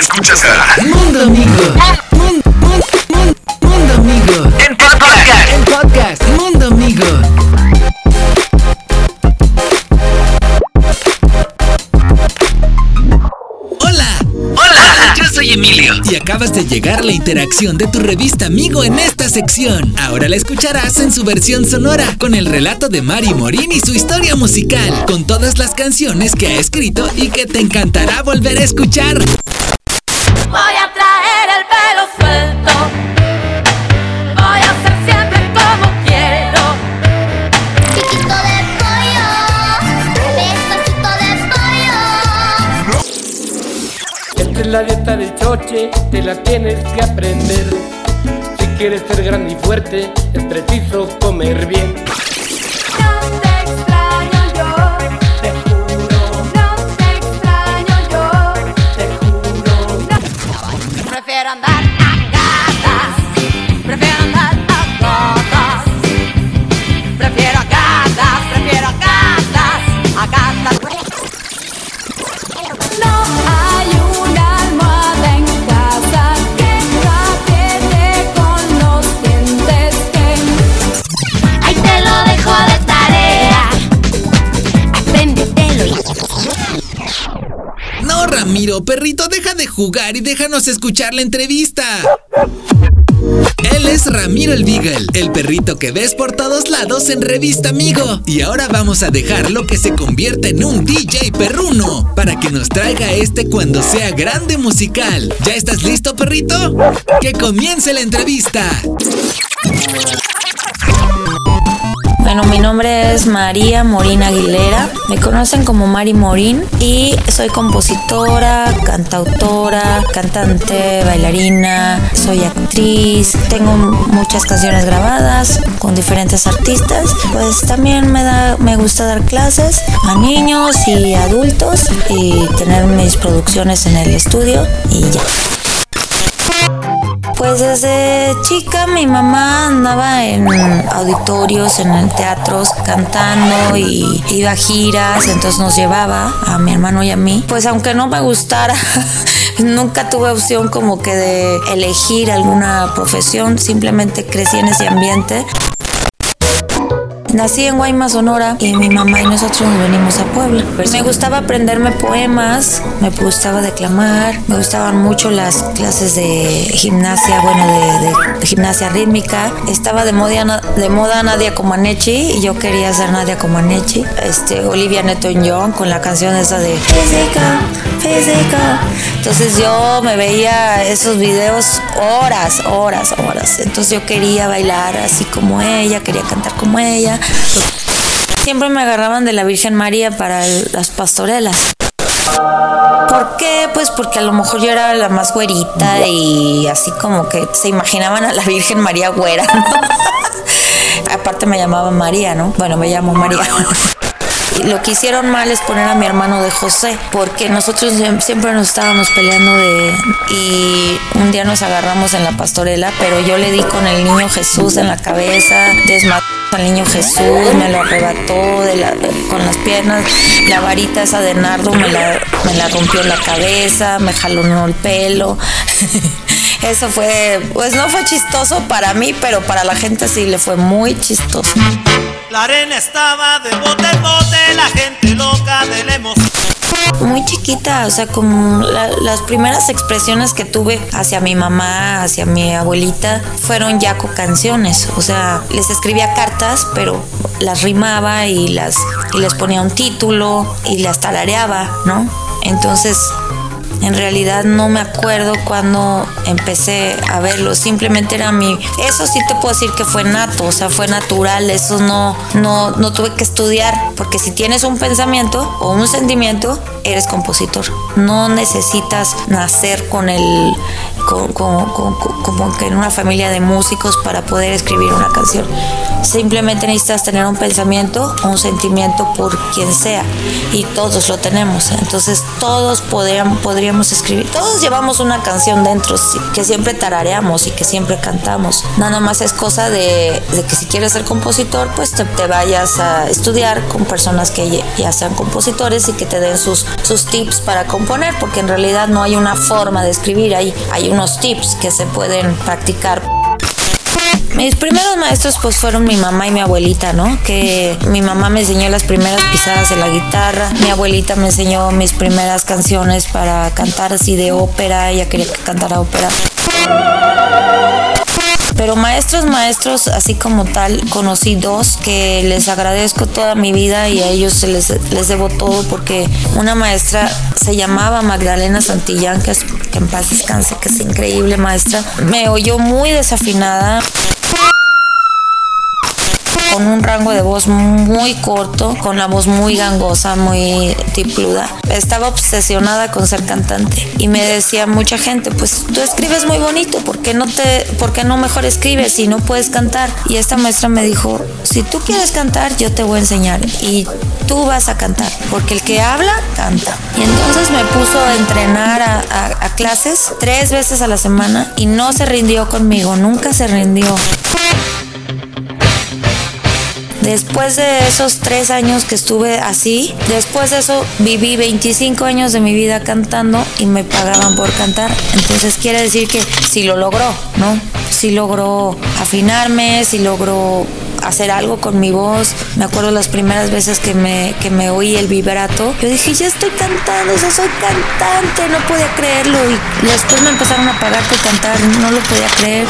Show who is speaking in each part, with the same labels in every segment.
Speaker 1: escuchas a
Speaker 2: Mundo Amigo. Mun- mun- mun- Mundo Amigo.
Speaker 1: En podcast.
Speaker 2: En podcast. Mundo Amigo. Hola.
Speaker 1: Hola, yo soy Emilio.
Speaker 2: Y acabas de llegar la interacción de tu revista Amigo en esta sección. Ahora la escucharás en su versión sonora, con el relato de Mari Morín y su historia musical, con todas las canciones que ha escrito y que te encantará volver a escuchar.
Speaker 3: La dieta del choche, te la tienes que aprender. Si quieres ser grande y fuerte, es preciso comer bien.
Speaker 2: Perrito, deja de jugar y déjanos escuchar la entrevista. Él es Ramiro el Beagle, el perrito que ves por todos lados en Revista Amigo. Y ahora vamos a dejarlo que se convierta en un DJ perruno para que nos traiga este cuando sea grande musical. ¿Ya estás listo, perrito? Que comience la entrevista.
Speaker 4: Bueno, mi nombre es María Morín Aguilera. Me conocen como Mari Morín y soy compositora, cantautora, cantante, bailarina, soy actriz. Tengo muchas canciones grabadas con diferentes artistas. Pues también me da me gusta dar clases a niños y adultos y tener mis producciones en el estudio y ya. Pues desde chica mi mamá andaba en auditorios, en teatros, cantando y iba a giras, entonces nos llevaba a mi hermano y a mí. Pues aunque no me gustara, nunca tuve opción como que de elegir alguna profesión, simplemente crecí en ese ambiente. Nací en Guaymas, Sonora, y mi mamá y nosotros nos venimos a Puebla. Me gustaba aprenderme poemas, me gustaba declamar, me gustaban mucho las clases de gimnasia, bueno, de, de gimnasia rítmica. Estaba de moda, de moda Nadia Comaneci y yo quería ser Nadia Comaneci. Este, Olivia Newton-John con la canción esa de Física, Física. Entonces yo me veía esos videos horas, horas, horas. Entonces yo quería bailar así como ella, quería cantar como ella. Siempre me agarraban de la Virgen María para las pastorelas. ¿Por qué? Pues porque a lo mejor yo era la más güerita y así como que se imaginaban a la Virgen María güera, ¿no? Aparte me llamaban María, ¿no? Bueno, me llamo María. Lo que hicieron mal es poner a mi hermano de José, porque nosotros siem- siempre nos estábamos peleando de... Y un día nos agarramos en la pastorela, pero yo le di con el niño Jesús en la cabeza, desmató al niño Jesús, me lo arrebató de la- con las piernas, la varita esa de nardo me la, me la rompió en la cabeza, me jalonó el pelo. Eso fue, pues no fue chistoso para mí, pero para la gente sí le fue muy chistoso.
Speaker 5: La arena estaba de bote en bote, la gente loca de la emoción.
Speaker 4: Muy chiquita, o sea, como la- las primeras expresiones que tuve hacia mi mamá, hacia mi abuelita, fueron ya con canciones. O sea, les escribía cartas, pero las rimaba y las y les ponía un título y las tarareaba, ¿no? Entonces, en realidad no me acuerdo cuando empecé a verlo, simplemente era mi... Eso sí te puedo decir que fue nato, o sea, fue natural, eso no, no, no tuve que estudiar, porque si tienes un pensamiento o un sentimiento, eres compositor. No necesitas nacer con el... con- con- con- como que en una familia de músicos para poder escribir una canción. Simplemente necesitas tener un pensamiento, un sentimiento por quien sea. Y todos lo tenemos. Entonces todos podríamos escribir. Todos llevamos una canción dentro que siempre tarareamos y que siempre cantamos. Nada más es cosa de, que si quieres ser compositor, pues te, vayas a estudiar con personas que ya- sean compositores y que te den sus, tips para componer, porque en realidad no hay una forma de escribir, hay unos tips que se pueden practicar. Mis primeros maestros pues fueron mi mamá y mi abuelita, ¿no? Que mi mamá me enseñó las primeras pisadas de la guitarra, mi abuelita me enseñó mis primeras canciones para cantar así de ópera, ella quería que cantara ópera. Pero maestros, maestros, así como tal, conocí dos que les agradezco toda mi vida y a ellos se les, les debo todo porque una maestra se llamaba Magdalena Santillán, que, es, que en paz descanse, que es increíble maestra. Me oyó muy desafinada con un rango de voz muy corto, con la voz muy gangosa, muy tipluda. Estaba obsesionada con ser cantante y me decía mucha gente, pues tú escribes muy bonito, ¿por qué no te, por qué no mejor escribes si no puedes cantar? Y esta maestra me dijo, si tú quieres cantar, yo te voy a enseñar y tú vas a cantar, porque el que habla, canta. Y entonces me puso a entrenar a, a- clases tres veces a la semana y no se rindió conmigo, nunca se rindió. Después de esos tres años que estuve así, después de eso viví 25 años de mi vida cantando y me pagaban por cantar. Entonces quiere decir que sí lo logró, ¿no? Sí logró afinarme, sí logró hacer algo con mi voz. Me acuerdo las primeras veces que me, que me oí el vibrato. Yo dije, ya estoy cantando, sea, soy cantante, no podía creerlo. Y después me empezaron a pagar por cantar, no lo podía creer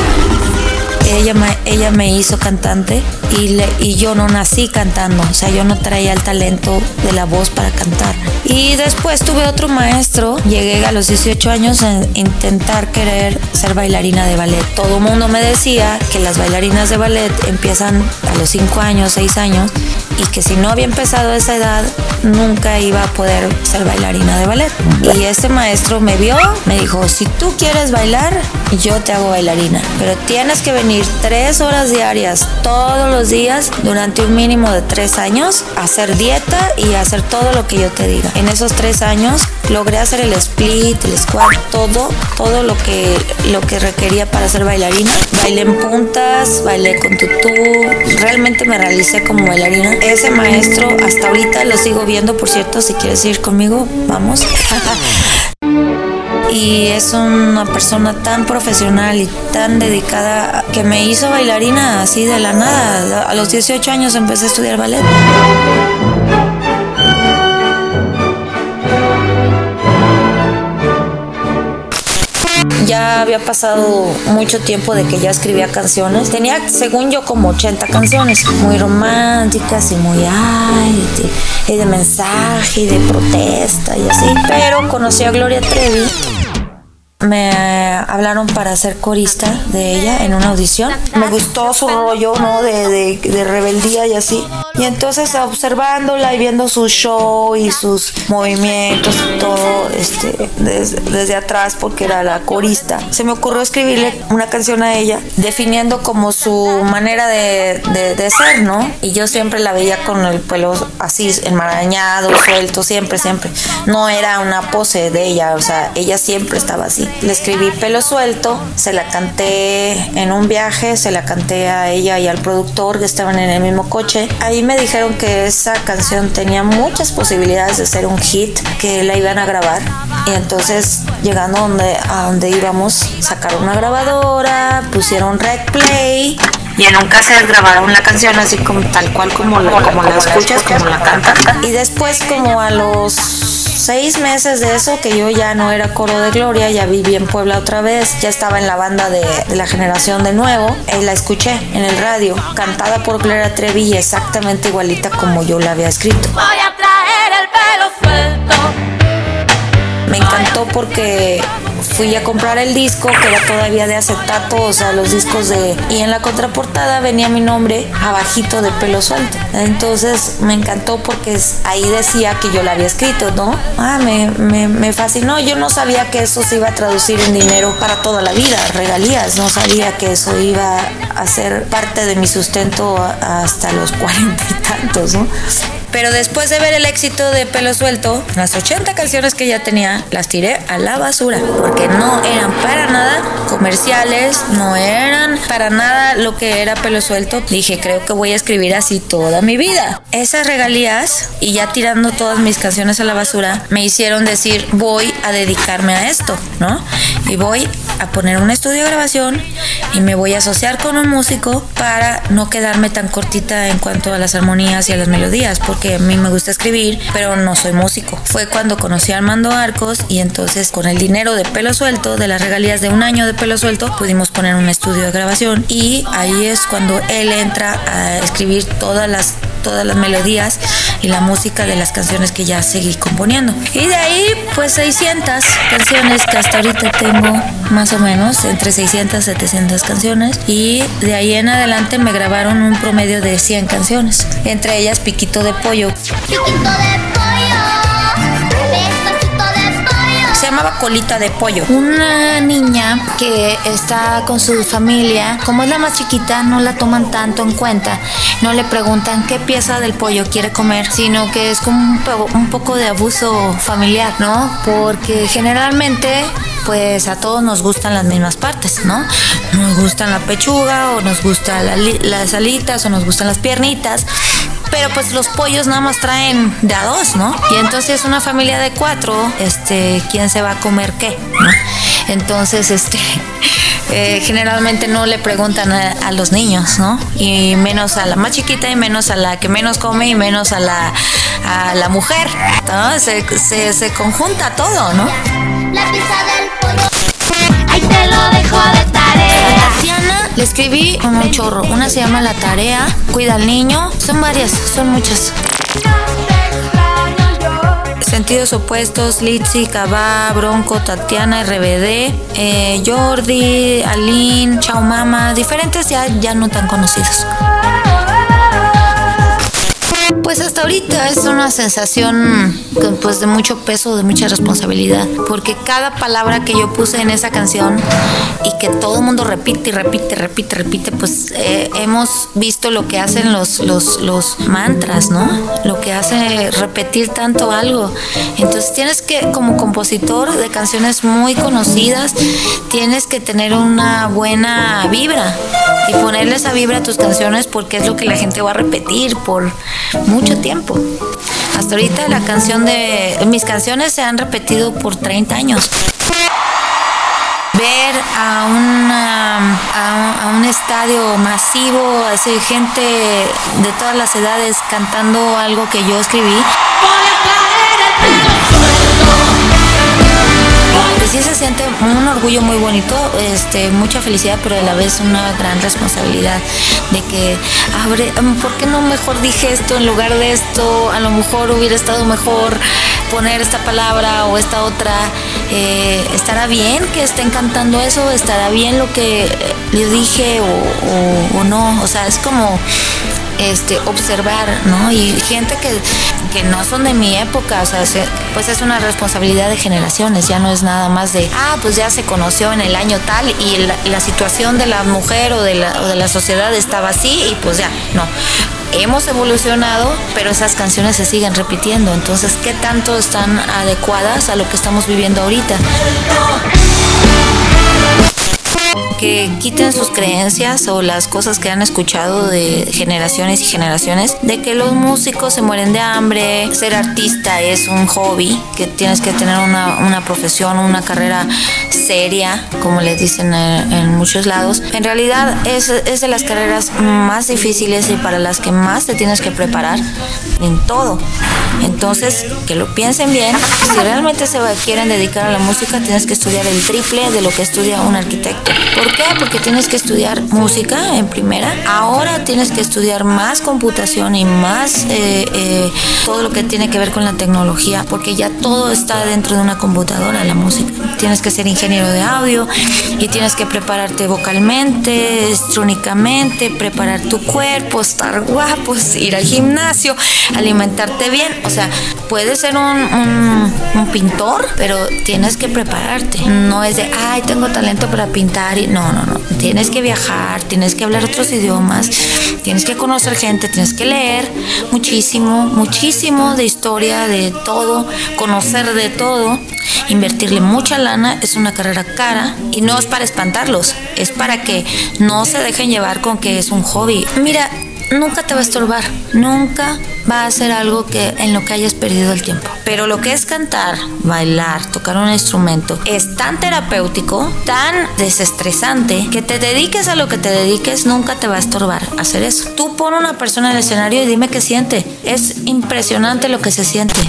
Speaker 4: ella me, ella me hizo cantante y, le- y yo no nací cantando, o sea, yo no traía el talento de la voz para cantar. Y después tuve otro maestro, llegué a los 18 años a intentar querer ser bailarina de ballet. Todo mundo me decía que las bailarinas de ballet empiezan a los 5 años, 6 años y que si no había empezado a esa edad nunca iba a poder ser bailarina de ballet. Y este maestro me vio, me dijo, si tú quieres bailar, yo te hago bailarina, pero tienes que venir tres horas diarias todos los días durante un mínimo de tres años, hacer dieta y hacer todo lo que yo te diga. En esos tres años logré hacer el split, el squat, todo, todo lo que, lo que requería para ser bailarina. Bailé en puntas, bailé con tutú, realmente me realicé como bailarina. Ese maestro hasta ahorita lo sigo viendo, por cierto, si quieres ir conmigo, vamos. y es una persona tan profesional y tan dedicada que me hizo bailarina así de la nada. A los 18 años empecé a estudiar ballet. Había pasado mucho tiempo de que ya escribía canciones. Tenía, según yo, como 80 canciones, muy románticas y muy ay, de, y de mensaje y de protesta y así. Pero conocí a Gloria Trevi. Me hablaron para ser corista de ella en una audición. Me gustó su rollo, ¿no? De, de, de rebeldía y así. Y entonces observándola y viendo su show y sus movimientos y todo este, desde, atrás porque era la corista, se me ocurrió escribirle una canción a ella definiendo como su manera de, de ser, ¿no? Y yo siempre la veía con el pelo así enmarañado, suelto, siempre, siempre. No era una pose de ella, o sea, ella siempre estaba así. Le escribí pelo suelto, se la canté en un viaje, se la canté a ella y al productor que estaban en el mismo coche. Ahí me dijeron que esa canción tenía muchas posibilidades de ser un hit, que la iban a grabar. Y entonces, llegando a donde, a donde íbamos, sacaron una grabadora, pusieron rec play. Y en un cassette grabaron la canción así como tal cual como la, como la escuchas, como la cantan. Y después como a los seis meses de eso, que yo ya no era coro de Gloria, ya viví en Puebla otra vez, ya estaba en la banda de, la generación de nuevo, y la escuché en el radio, cantada por Gloria Trevi exactamente igualita como yo la había escrito.
Speaker 6: Voy a traer el pelo suelto.
Speaker 4: Me encantó porque fui a comprar el disco, que era todavía de acetato, o sea, los discos de... Y en la contraportada venía mi nombre abajito de pelo suelto. Entonces me encantó porque ahí decía que yo la había escrito, ¿no? Ah, me, me, me fascinó. Yo no sabía que eso se iba a traducir en dinero para toda la vida, regalías. No sabía que eso iba a ser parte de mi sustento hasta los cuarenta y tantos, ¿no? Pero después de ver el éxito de Pelo Suelto, las 80 canciones que ya tenía las tiré a la basura. Porque no eran para nada comerciales, no eran para nada lo que era Pelo Suelto. Dije, creo que voy a escribir así toda mi vida. Esas regalías y ya tirando todas mis canciones a la basura me hicieron decir, voy a dedicarme a esto, ¿no? Y voy a poner un estudio de grabación y me voy a asociar con un músico para no quedarme tan cortita en cuanto a las armonías y a las melodías, porque a mí me gusta escribir, pero no soy músico. Fue cuando conocí a Armando Arcos y entonces con el dinero de pelo suelto, de las regalías de un año de pelo suelto, pudimos poner un estudio de grabación y ahí es cuando él entra a escribir todas las todas las melodías y la música de las canciones que ya seguí componiendo. Y de ahí, pues 600 canciones que hasta ahorita tengo, más o menos, entre 600 y 700 canciones. Y de ahí en adelante me grabaron un promedio de 100 canciones, entre ellas Piquito de Pollo.
Speaker 7: Piquito de pollo,
Speaker 4: Se llamaba Colita de Pollo. Una niña que está con su familia, como es la más chiquita, no la toman tanto en cuenta. No le preguntan qué pieza del pollo quiere comer, sino que es como un, po- un poco de abuso familiar, ¿no? Porque generalmente pues a todos nos gustan las mismas partes, ¿no? Nos gustan la pechuga o nos gustan las alitas o nos gustan las piernitas. Pero pues los pollos nada más traen de a dos, ¿no? Y entonces una familia de cuatro, este, ¿quién se va a comer qué? ¿no? Entonces, este, eh, generalmente no le preguntan a, los niños, ¿no? Y menos a la más chiquita y menos a la que menos come y menos a la, a la mujer, ¿no? Se, conjunta todo, ¿no?
Speaker 7: La pizza del pollo. Ahí te lo dejo de
Speaker 4: le escribí un chorro. Una se llama La Tarea, Cuida al Niño. Son varias, son muchas. Sentidos opuestos, Litsi, Cabá, Bronco, Tatiana, RBD, eh, Jordi, Aline, Chao Mama, diferentes ya, ya no tan conocidos. Pues hasta ahorita es una sensación pues de mucho peso, de mucha responsabilidad, porque cada palabra que yo puse en esa canción y que todo el mundo repite y repite, repite, repite, pues eh, hemos visto lo que hacen los, los, los mantras, ¿no? Lo que hace repetir tanto algo. Entonces tienes que, como compositor de canciones muy conocidas, tienes que tener una buena vibra y ponerle esa vibra a tus canciones porque es lo que la gente va a repetir por mucho tiempo. Hasta ahorita la canción de mis canciones se han repetido por 30 años. Ver a, una, a un estadio masivo, así gente de todas las edades cantando algo que yo escribí. Sí se siente un orgullo muy bonito, este, mucha felicidad, pero a la vez una gran responsabilidad de que, abre, ¿por qué no mejor dije esto en lugar de esto? A lo mejor hubiera estado mejor poner esta palabra o esta otra. Eh, ¿Estará bien que estén cantando eso? ¿Estará bien lo que yo dije o no? O sea, es como este, observar, ¿no? Y gente que, que no son de mi época, o sea, se- pues es una responsabilidad de generaciones, ya no es nada más de, ah, pues ya se conoció en el año tal y la, la situación de la mujer o de la, o de la sociedad estaba así y pues ya, no. Hemos evolucionado, pero esas canciones se siguen repitiendo, entonces, ¿qué tanto están adecuadas a lo que estamos viviendo ahorita? Que quiten sus creencias o las cosas que han escuchado de generaciones y generaciones de que los músicos se mueren de hambre, ser artista es un hobby, que tienes que tener una, una profesión, una carrera seria, como les dicen en, en muchos lados. En realidad es, es de las carreras más difíciles y para las que más te tienes que preparar en todo. Entonces, que lo piensen bien. Si realmente se quieren dedicar a la música, tienes que estudiar el triple de lo que estudia un arquitecto. ¿Por ¿Por qué? Porque tienes que estudiar música en primera. Ahora tienes que estudiar más computación y más eh, eh, todo lo que tiene que ver con la tecnología, porque ya todo está dentro de una computadora, la música. Tienes que ser ingeniero de audio y tienes que prepararte vocalmente, estrúnicamente, preparar tu cuerpo, estar guapos, ir al gimnasio, alimentarte bien. O sea, puedes ser un, un- pintor, pero tienes que prepararte. No es de, ay, tengo talento para pintar. Y no, no, no. Tienes que viajar, tienes que hablar otros idiomas, tienes que conocer gente, tienes que leer muchísimo, muchísimo de historia, de todo, conocer de todo, invertirle mucha lana. Es una carrera cara y no es para espantarlos, es para que no se dejen llevar con que es un hobby. Mira, nunca te va a estorbar, nunca va a ser algo que en lo que hayas perdido el tiempo. Pero lo que es cantar, bailar, tocar un instrumento es tan terapéutico, tan desestresante que te dediques a lo que te dediques nunca te va a estorbar hacer eso. Tú pon una persona en el escenario y dime qué siente. Es impresionante lo que se siente.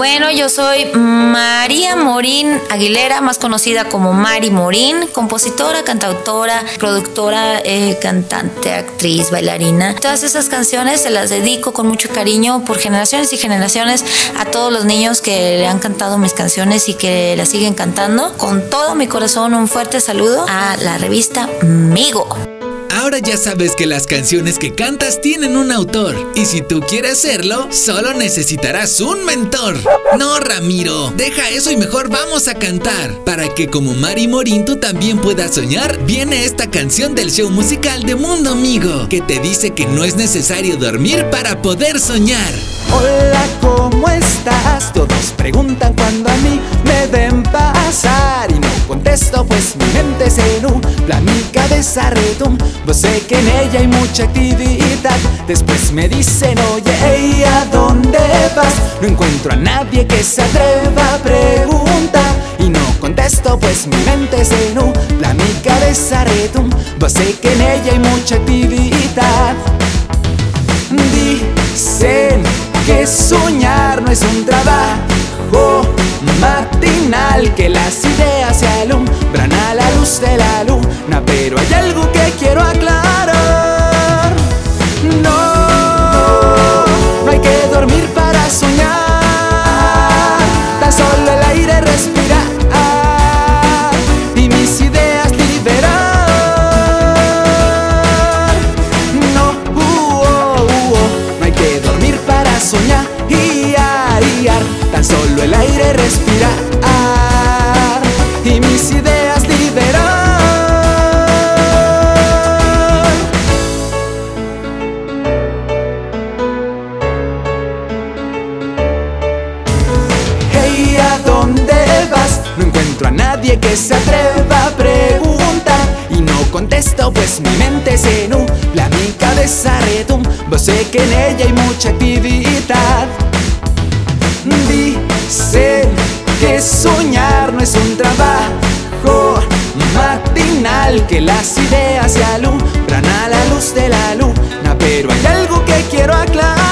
Speaker 4: Bueno, yo soy María Morín Aguilera, más conocida como Mari Morín, compositora, cantautora, productora, eh, cantante, actriz, bailarina. Todas esas canciones se las dedico con mucho cariño por generaciones y generaciones a todos los niños que le han cantado mis canciones y que las siguen cantando. Con todo mi corazón, un fuerte saludo a la revista Migo.
Speaker 2: Ahora ya sabes que las canciones que cantas tienen un autor. Y si tú quieres serlo, solo necesitarás un mentor. No, Ramiro, deja eso y mejor vamos a cantar. Para que como Mari Morín tú también puedas soñar, viene esta canción del show musical de Mundo Amigo, que te dice que no es necesario dormir para poder soñar.
Speaker 8: Hola, ¿cómo estás? Todos preguntan cuando cabeza retumba Sé que en ella hay mucha actividad. Después me dicen, oye, ¿a dónde vas? No encuentro a nadie que se atreva a preguntar. Y no contesto pues mi mente se nubla, mi cabeza retumba Sé que en ella hay mucha actividad. Dicen que soñar no es un trabajo matinal, que las ideas se alumbran a la luz de la luna, nadie que se atreva a preguntar. Y no contesto pues mi mente se nubla, mi cabeza retumba. Sé que en ella hay mucha actividad. Dicen que soñar no es un trabajo matinal Que las ideas se alumbran a la luz de la luna. Pero hay algo que quiero aclarar